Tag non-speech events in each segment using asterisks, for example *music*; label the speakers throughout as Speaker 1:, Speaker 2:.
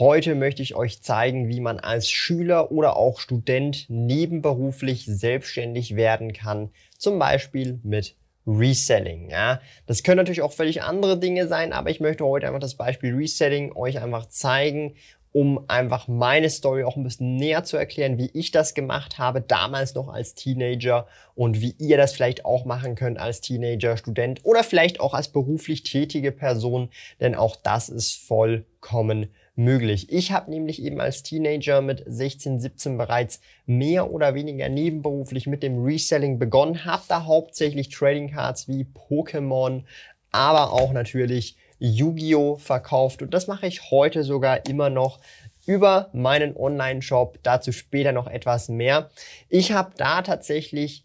Speaker 1: Heute möchte ich euch zeigen, wie man als Schüler oder auch Student nebenberuflich selbstständig werden kann. Zum Beispiel mit Reselling. Ja, das können natürlich auch völlig andere Dinge sein, aber ich möchte heute einfach das Beispiel Reselling euch einfach zeigen, um einfach meine Story auch ein bisschen näher zu erklären, wie ich das gemacht habe, damals noch als Teenager und wie ihr das vielleicht auch machen könnt als Teenager, Student oder vielleicht auch als beruflich tätige Person, denn auch das ist vollkommen möglich. Ich habe nämlich eben als Teenager mit 16, 17 bereits mehr oder weniger nebenberuflich mit dem Reselling begonnen, habe da hauptsächlich Trading Cards wie Pokémon, aber auch natürlich Yu-Gi-Oh verkauft und das mache ich heute sogar immer noch über meinen Online-Shop. Dazu später noch etwas mehr. Ich habe da tatsächlich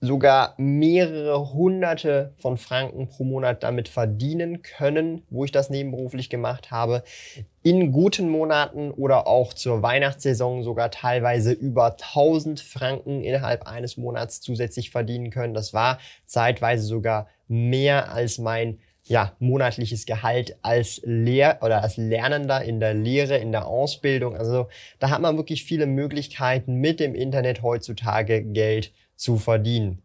Speaker 1: sogar mehrere hunderte von Franken pro Monat damit verdienen können, wo ich das nebenberuflich gemacht habe. In guten Monaten oder auch zur Weihnachtssaison sogar teilweise über 1000 Franken innerhalb eines Monats zusätzlich verdienen können. Das war zeitweise sogar mehr als mein ja, monatliches Gehalt als Lehr- oder als Lernender in der Lehre, in der Ausbildung. Also da hat man wirklich viele Möglichkeiten mit dem Internet heutzutage Geld zu verdienen.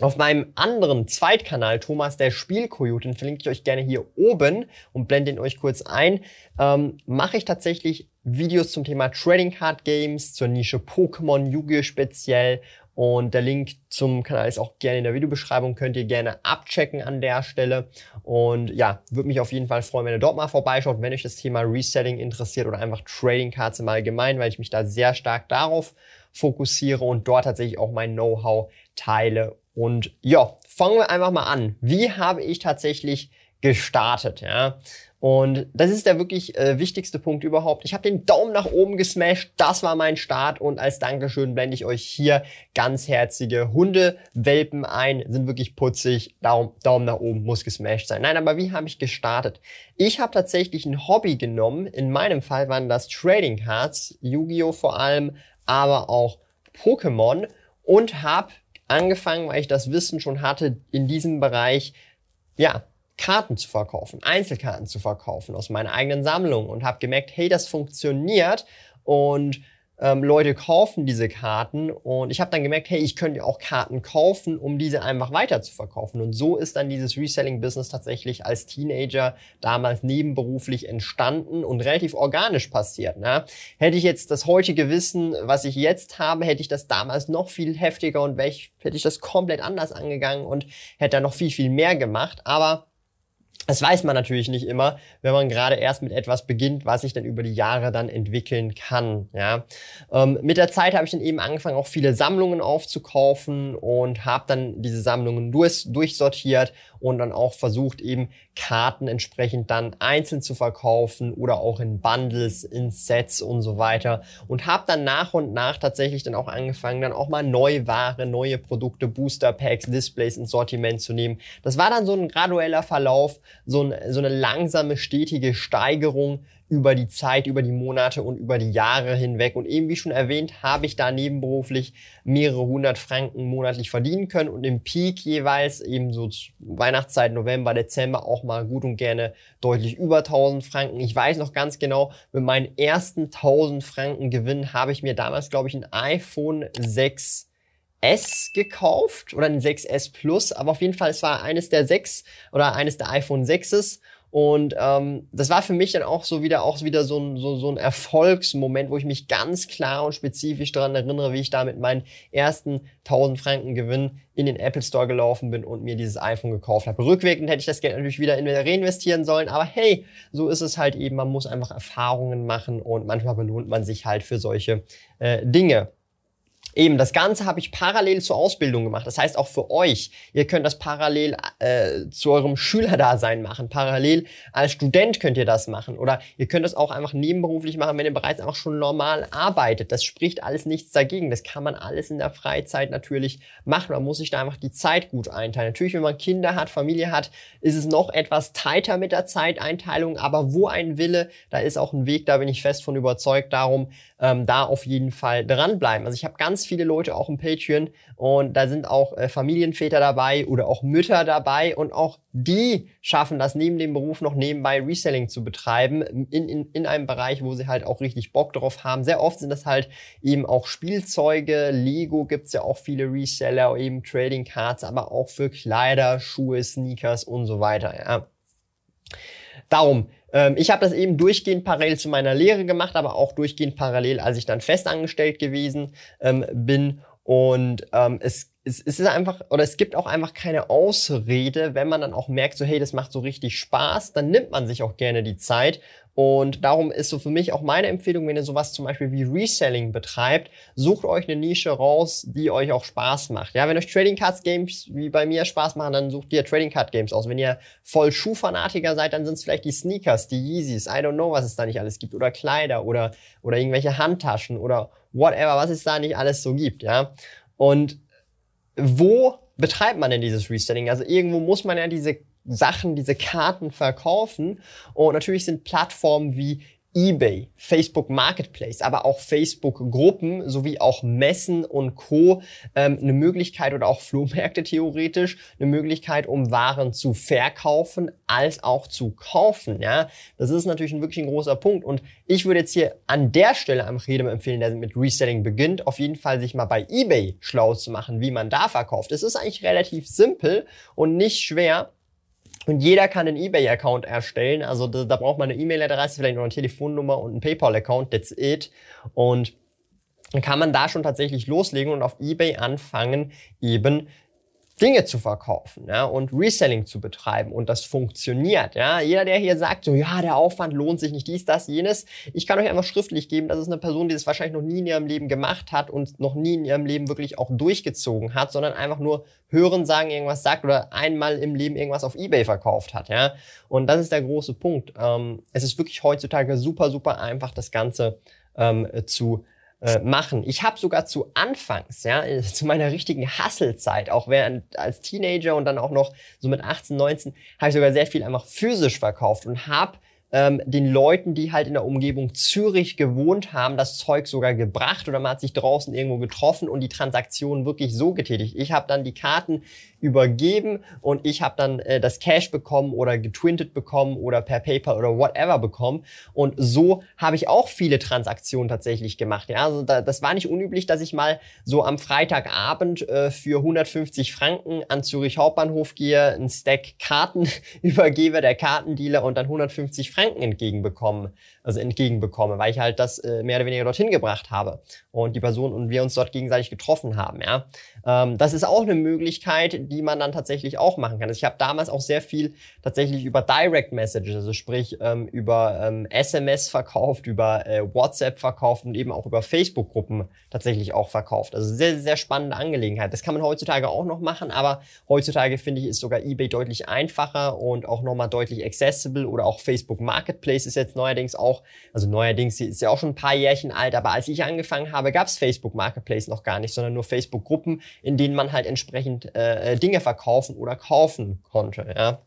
Speaker 1: Auf meinem anderen Zweitkanal, Thomas der Spielkoyote, den verlinke ich euch gerne hier oben und blende ihn euch kurz ein, ähm, mache ich tatsächlich Videos zum Thema Trading Card Games, zur Nische Pokémon, Yu-Gi-Oh! speziell und der Link zum Kanal ist auch gerne in der Videobeschreibung, könnt ihr gerne abchecken an der Stelle. Und ja, würde mich auf jeden Fall freuen, wenn ihr dort mal vorbeischaut, wenn euch das Thema Reselling interessiert oder einfach Trading Cards im Allgemeinen, weil ich mich da sehr stark darauf fokussiere und dort tatsächlich auch mein Know-how teile. Und ja, fangen wir einfach mal an. Wie habe ich tatsächlich gestartet? Ja? Und das ist der wirklich äh, wichtigste Punkt überhaupt. Ich habe den Daumen nach oben gesmashed, das war mein Start und als Dankeschön blende ich euch hier ganz herzige Hundewelpen ein, sind wirklich putzig, Daumen, Daumen nach oben muss gesmashed sein. Nein, aber wie habe ich gestartet? Ich habe tatsächlich ein Hobby genommen, in meinem Fall waren das Trading Cards, Yu-Gi-Oh vor allem, aber auch Pokémon und habe angefangen, weil ich das Wissen schon hatte, in diesem Bereich, ja, Karten zu verkaufen, Einzelkarten zu verkaufen aus meiner eigenen Sammlung und habe gemerkt, hey, das funktioniert und ähm, Leute kaufen diese Karten und ich habe dann gemerkt, hey, ich könnte auch Karten kaufen, um diese einfach weiter zu verkaufen. Und so ist dann dieses Reselling-Business tatsächlich als Teenager damals nebenberuflich entstanden und relativ organisch passiert. Ne? Hätte ich jetzt das heutige Wissen, was ich jetzt habe, hätte ich das damals noch viel heftiger und hätte ich das komplett anders angegangen und hätte da noch viel, viel mehr gemacht. Aber das weiß man natürlich nicht immer, wenn man gerade erst mit etwas beginnt, was sich dann über die Jahre dann entwickeln kann. Ja. Ähm, mit der Zeit habe ich dann eben angefangen, auch viele Sammlungen aufzukaufen und habe dann diese Sammlungen durch, durchsortiert und dann auch versucht, eben Karten entsprechend dann einzeln zu verkaufen oder auch in Bundles, in Sets und so weiter. Und habe dann nach und nach tatsächlich dann auch angefangen, dann auch mal neue Ware, neue Produkte, Booster Packs, Displays ins Sortiment zu nehmen. Das war dann so ein gradueller Verlauf so, ein, so eine langsame, stetige Steigerung über die Zeit, über die Monate und über die Jahre hinweg. Und eben wie schon erwähnt, habe ich da nebenberuflich mehrere hundert Franken monatlich verdienen können und im Peak jeweils eben so Weihnachtszeit, November, Dezember auch mal gut und gerne deutlich über 1000 Franken. Ich weiß noch ganz genau, mit meinen ersten 1000 Franken Gewinn habe ich mir damals, glaube ich, ein iPhone 6 S gekauft oder ein 6S Plus, aber auf jeden Fall, es war eines der 6 oder eines der iPhone 6s. Und ähm, das war für mich dann auch so wieder auch wieder so ein, so, so ein Erfolgsmoment, wo ich mich ganz klar und spezifisch daran erinnere, wie ich da mit meinen ersten 1000 Franken Gewinn in den Apple Store gelaufen bin und mir dieses iPhone gekauft habe. Rückwirkend hätte ich das Geld natürlich wieder in reinvestieren sollen, aber hey, so ist es halt eben. Man muss einfach Erfahrungen machen und manchmal belohnt man sich halt für solche äh, Dinge. Eben, das Ganze habe ich parallel zur Ausbildung gemacht. Das heißt auch für euch. Ihr könnt das parallel äh, zu eurem Schülerdasein machen. Parallel als Student könnt ihr das machen. Oder ihr könnt das auch einfach nebenberuflich machen, wenn ihr bereits auch schon normal arbeitet. Das spricht alles nichts dagegen. Das kann man alles in der Freizeit natürlich machen. Man muss sich da einfach die Zeit gut einteilen. Natürlich, wenn man Kinder hat, Familie hat, ist es noch etwas tighter mit der Zeiteinteilung. Aber wo ein Wille, da ist auch ein Weg. Da bin ich fest von überzeugt. Darum ähm, da auf jeden Fall dranbleiben. Also ich habe ganz viele Leute auch im Patreon und da sind auch äh, Familienväter dabei oder auch Mütter dabei und auch die schaffen das neben dem Beruf noch nebenbei Reselling zu betreiben in, in, in einem Bereich, wo sie halt auch richtig Bock drauf haben. Sehr oft sind das halt eben auch Spielzeuge, Lego gibt's ja auch viele Reseller, eben Trading Cards, aber auch für Kleider, Schuhe, Sneakers und so weiter. Ja. Darum, ähm, ich habe das eben durchgehend parallel zu meiner Lehre gemacht, aber auch durchgehend parallel, als ich dann festangestellt gewesen ähm, bin. Und ähm, es, es, es ist einfach, oder es gibt auch einfach keine Ausrede, wenn man dann auch merkt, so hey, das macht so richtig Spaß, dann nimmt man sich auch gerne die Zeit und darum ist so für mich auch meine Empfehlung, wenn ihr sowas zum Beispiel wie Reselling betreibt, sucht euch eine Nische raus, die euch auch Spaß macht. Ja, wenn euch Trading Cards Games wie bei mir Spaß machen, dann sucht ihr Trading Card Games aus. Wenn ihr voll Schuhfanatiker seid, dann sind es vielleicht die Sneakers, die Yeezys, I don't know, was es da nicht alles gibt, oder Kleider oder, oder irgendwelche Handtaschen oder whatever, was es da nicht alles so gibt, ja. Und wo betreibt man denn dieses Reselling? Also irgendwo muss man ja diese Sachen, diese Karten verkaufen. Und natürlich sind Plattformen wie eBay, Facebook Marketplace, aber auch Facebook Gruppen sowie auch Messen und Co. Ähm, eine Möglichkeit oder auch Flohmärkte theoretisch eine Möglichkeit, um Waren zu verkaufen als auch zu kaufen. Ja, das ist natürlich ein wirklich ein großer Punkt. Und ich würde jetzt hier an der Stelle einfach jedem empfehlen, der mit Reselling beginnt, auf jeden Fall sich mal bei eBay schlau zu machen, wie man da verkauft. Es ist eigentlich relativ simpel und nicht schwer. Und jeder kann einen eBay-Account erstellen. Also da, da braucht man eine E-Mail-Adresse, vielleicht noch eine Telefonnummer und einen PayPal-Account. That's it. Und dann kann man da schon tatsächlich loslegen und auf eBay anfangen, eben Dinge zu verkaufen ja, und Reselling zu betreiben und das funktioniert. Ja. Jeder, der hier sagt, so ja, der Aufwand lohnt sich nicht, dies, das, jenes, ich kann euch einfach schriftlich geben, das ist eine Person, die das wahrscheinlich noch nie in ihrem Leben gemacht hat und noch nie in ihrem Leben wirklich auch durchgezogen hat, sondern einfach nur hören, sagen, irgendwas sagt oder einmal im Leben irgendwas auf Ebay verkauft hat. Ja. Und das ist der große Punkt. Ähm, es ist wirklich heutzutage super, super einfach, das Ganze ähm, zu äh, machen. Ich habe sogar zu Anfangs, ja, *laughs* zu meiner richtigen Hasselzeit, auch während als Teenager und dann auch noch so mit 18, 19, habe ich sogar sehr viel einfach physisch verkauft und habe ähm, den Leuten, die halt in der Umgebung Zürich gewohnt haben, das Zeug sogar gebracht oder man hat sich draußen irgendwo getroffen und die Transaktion wirklich so getätigt. Ich habe dann die Karten übergeben und ich habe dann äh, das Cash bekommen oder getwintet bekommen oder per PayPal oder whatever bekommen. Und so habe ich auch viele Transaktionen tatsächlich gemacht. Ja, also da, das war nicht unüblich, dass ich mal so am Freitagabend äh, für 150 Franken an Zürich Hauptbahnhof gehe, ein Stack Karten *laughs* übergebe, der Kartendealer und dann 150 Franken entgegenbekomme, also entgegenbekomme, weil ich halt das äh, mehr oder weniger dorthin gebracht habe und die Person und wir uns dort gegenseitig getroffen haben. Ja, ähm, das ist auch eine Möglichkeit, die man dann tatsächlich auch machen kann. Also ich habe damals auch sehr viel tatsächlich über Direct Messages, also sprich ähm, über ähm, SMS verkauft, über äh, WhatsApp verkauft und eben auch über Facebook-Gruppen tatsächlich auch verkauft. Also sehr, sehr spannende Angelegenheit. Das kann man heutzutage auch noch machen, aber heutzutage finde ich, ist sogar eBay deutlich einfacher und auch nochmal deutlich accessible oder auch Facebook Marketplace ist jetzt neuerdings auch, also neuerdings ist ja auch schon ein paar Jährchen alt, aber als ich angefangen habe, gab es Facebook Marketplace noch gar nicht, sondern nur Facebook-Gruppen, in denen man halt entsprechend äh, Dinge verkaufen oder kaufen konnte. Ja.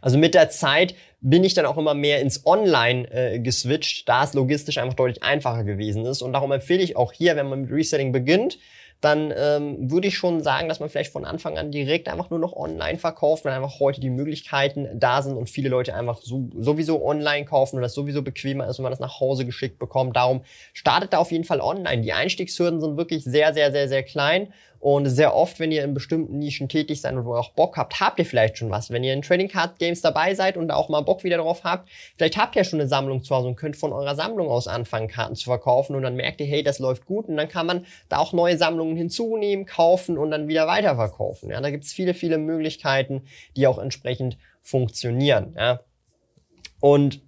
Speaker 1: Also mit der Zeit bin ich dann auch immer mehr ins Online äh, geswitcht, da es logistisch einfach deutlich einfacher gewesen ist. Und darum empfehle ich auch hier, wenn man mit Reselling beginnt, dann ähm, würde ich schon sagen, dass man vielleicht von Anfang an direkt einfach nur noch online verkauft, weil einfach heute die Möglichkeiten da sind und viele Leute einfach so, sowieso online kaufen und das sowieso bequemer ist, wenn man das nach Hause geschickt bekommt. Darum startet da auf jeden Fall online. Die Einstiegshürden sind wirklich sehr, sehr, sehr, sehr klein und sehr oft, wenn ihr in bestimmten Nischen tätig seid und wo ihr auch Bock habt, habt ihr vielleicht schon was. Wenn ihr in Trading Card Games dabei seid und da auch mal Bock wieder drauf habt, vielleicht habt ihr schon eine Sammlung zu Hause und könnt von eurer Sammlung aus anfangen, Karten zu verkaufen und dann merkt ihr, hey, das läuft gut und dann kann man da auch neue Sammlungen hinzunehmen, kaufen und dann wieder weiterverkaufen. Ja, da gibt's viele, viele Möglichkeiten, die auch entsprechend funktionieren. Ja. Und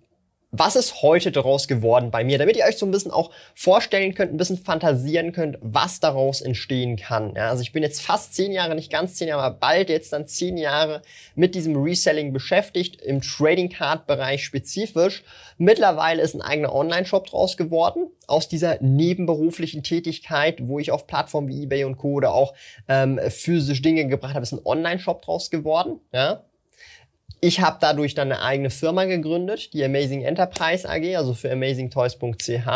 Speaker 1: was ist heute daraus geworden bei mir, damit ihr euch so ein bisschen auch vorstellen könnt, ein bisschen fantasieren könnt, was daraus entstehen kann. Ja, also ich bin jetzt fast zehn Jahre, nicht ganz zehn Jahre, aber bald jetzt dann zehn Jahre mit diesem Reselling beschäftigt, im Trading Card Bereich spezifisch. Mittlerweile ist ein eigener Online-Shop draus geworden, aus dieser nebenberuflichen Tätigkeit, wo ich auf Plattformen wie eBay und Co. oder auch ähm, physisch Dinge gebracht habe, ist ein Online-Shop draus geworden. Ja, ich habe dadurch dann eine eigene Firma gegründet, die Amazing Enterprise AG, also für amazingtoys.ch.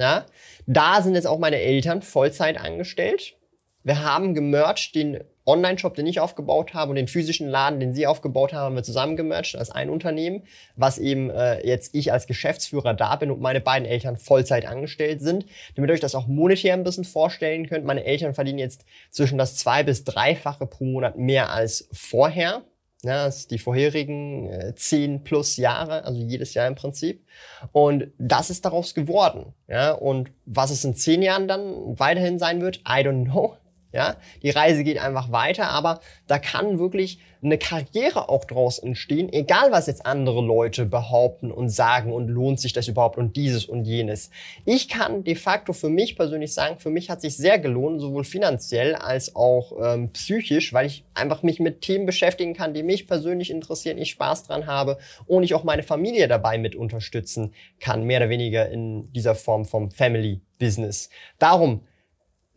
Speaker 1: Ja, da sind jetzt auch meine Eltern Vollzeit angestellt. Wir haben gemerged den Online-Shop, den ich aufgebaut habe und den physischen Laden, den sie aufgebaut haben, haben wir zusammen gemerged als ein Unternehmen, was eben äh, jetzt ich als Geschäftsführer da bin und meine beiden Eltern Vollzeit angestellt sind. Damit ihr euch das auch monetär ein bisschen vorstellen könnt, meine Eltern verdienen jetzt zwischen das zwei- bis dreifache pro Monat mehr als vorher. Ja, das ist die vorherigen äh, zehn plus Jahre, also jedes Jahr im Prinzip. Und das ist daraus geworden. Ja, und was es in zehn Jahren dann weiterhin sein wird, I don't know. Ja, die Reise geht einfach weiter, aber da kann wirklich eine Karriere auch draus entstehen, egal was jetzt andere Leute behaupten und sagen und lohnt sich das überhaupt und dieses und jenes. Ich kann de facto für mich persönlich sagen, für mich hat sich sehr gelohnt, sowohl finanziell als auch ähm, psychisch, weil ich einfach mich mit Themen beschäftigen kann, die mich persönlich interessieren, ich Spaß dran habe und ich auch meine Familie dabei mit unterstützen kann, mehr oder weniger in dieser Form vom Family Business. Darum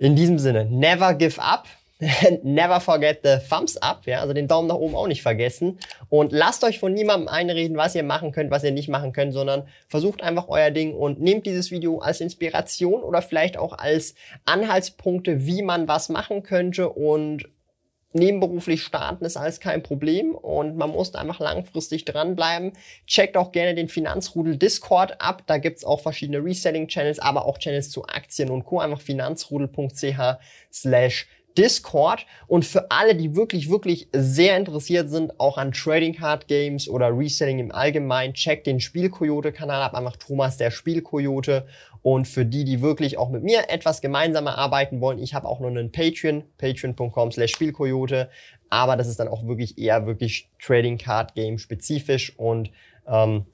Speaker 1: in diesem Sinne, never give up. *laughs* Never forget the thumbs up, ja, also den Daumen nach oben auch nicht vergessen. Und lasst euch von niemandem einreden, was ihr machen könnt, was ihr nicht machen könnt, sondern versucht einfach euer Ding und nehmt dieses Video als Inspiration oder vielleicht auch als Anhaltspunkte, wie man was machen könnte und nebenberuflich starten ist alles kein Problem und man muss einfach langfristig dranbleiben. Checkt auch gerne den Finanzrudel Discord ab. Da gibt's auch verschiedene Reselling-Channels, aber auch Channels zu Aktien und Co. Einfach finanzrudel.ch slash Discord. Und für alle, die wirklich, wirklich sehr interessiert sind, auch an Trading Card Games oder Reselling im Allgemeinen, checkt den Spielkoyote-Kanal ab, einfach Thomas der Spielkoyote. Und für die, die wirklich auch mit mir etwas gemeinsamer arbeiten wollen, ich habe auch noch einen Patreon, patreon.com slash Spielkoyote, aber das ist dann auch wirklich eher wirklich Trading Card Game spezifisch. Und ähm,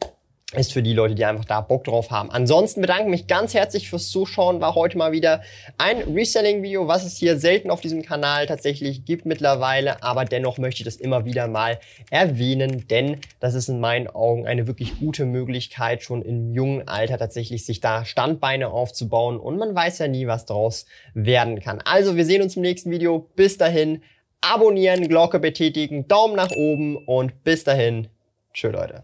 Speaker 1: ist für die Leute, die einfach da Bock drauf haben. Ansonsten bedanke mich ganz herzlich fürs Zuschauen. War heute mal wieder ein Reselling-Video, was es hier selten auf diesem Kanal tatsächlich gibt mittlerweile. Aber dennoch möchte ich das immer wieder mal erwähnen, denn das ist in meinen Augen eine wirklich gute Möglichkeit, schon im jungen Alter tatsächlich sich da Standbeine aufzubauen. Und man weiß ja nie, was daraus werden kann. Also, wir sehen uns im nächsten Video. Bis dahin, abonnieren, Glocke betätigen, Daumen nach oben und bis dahin. Tschö, Leute.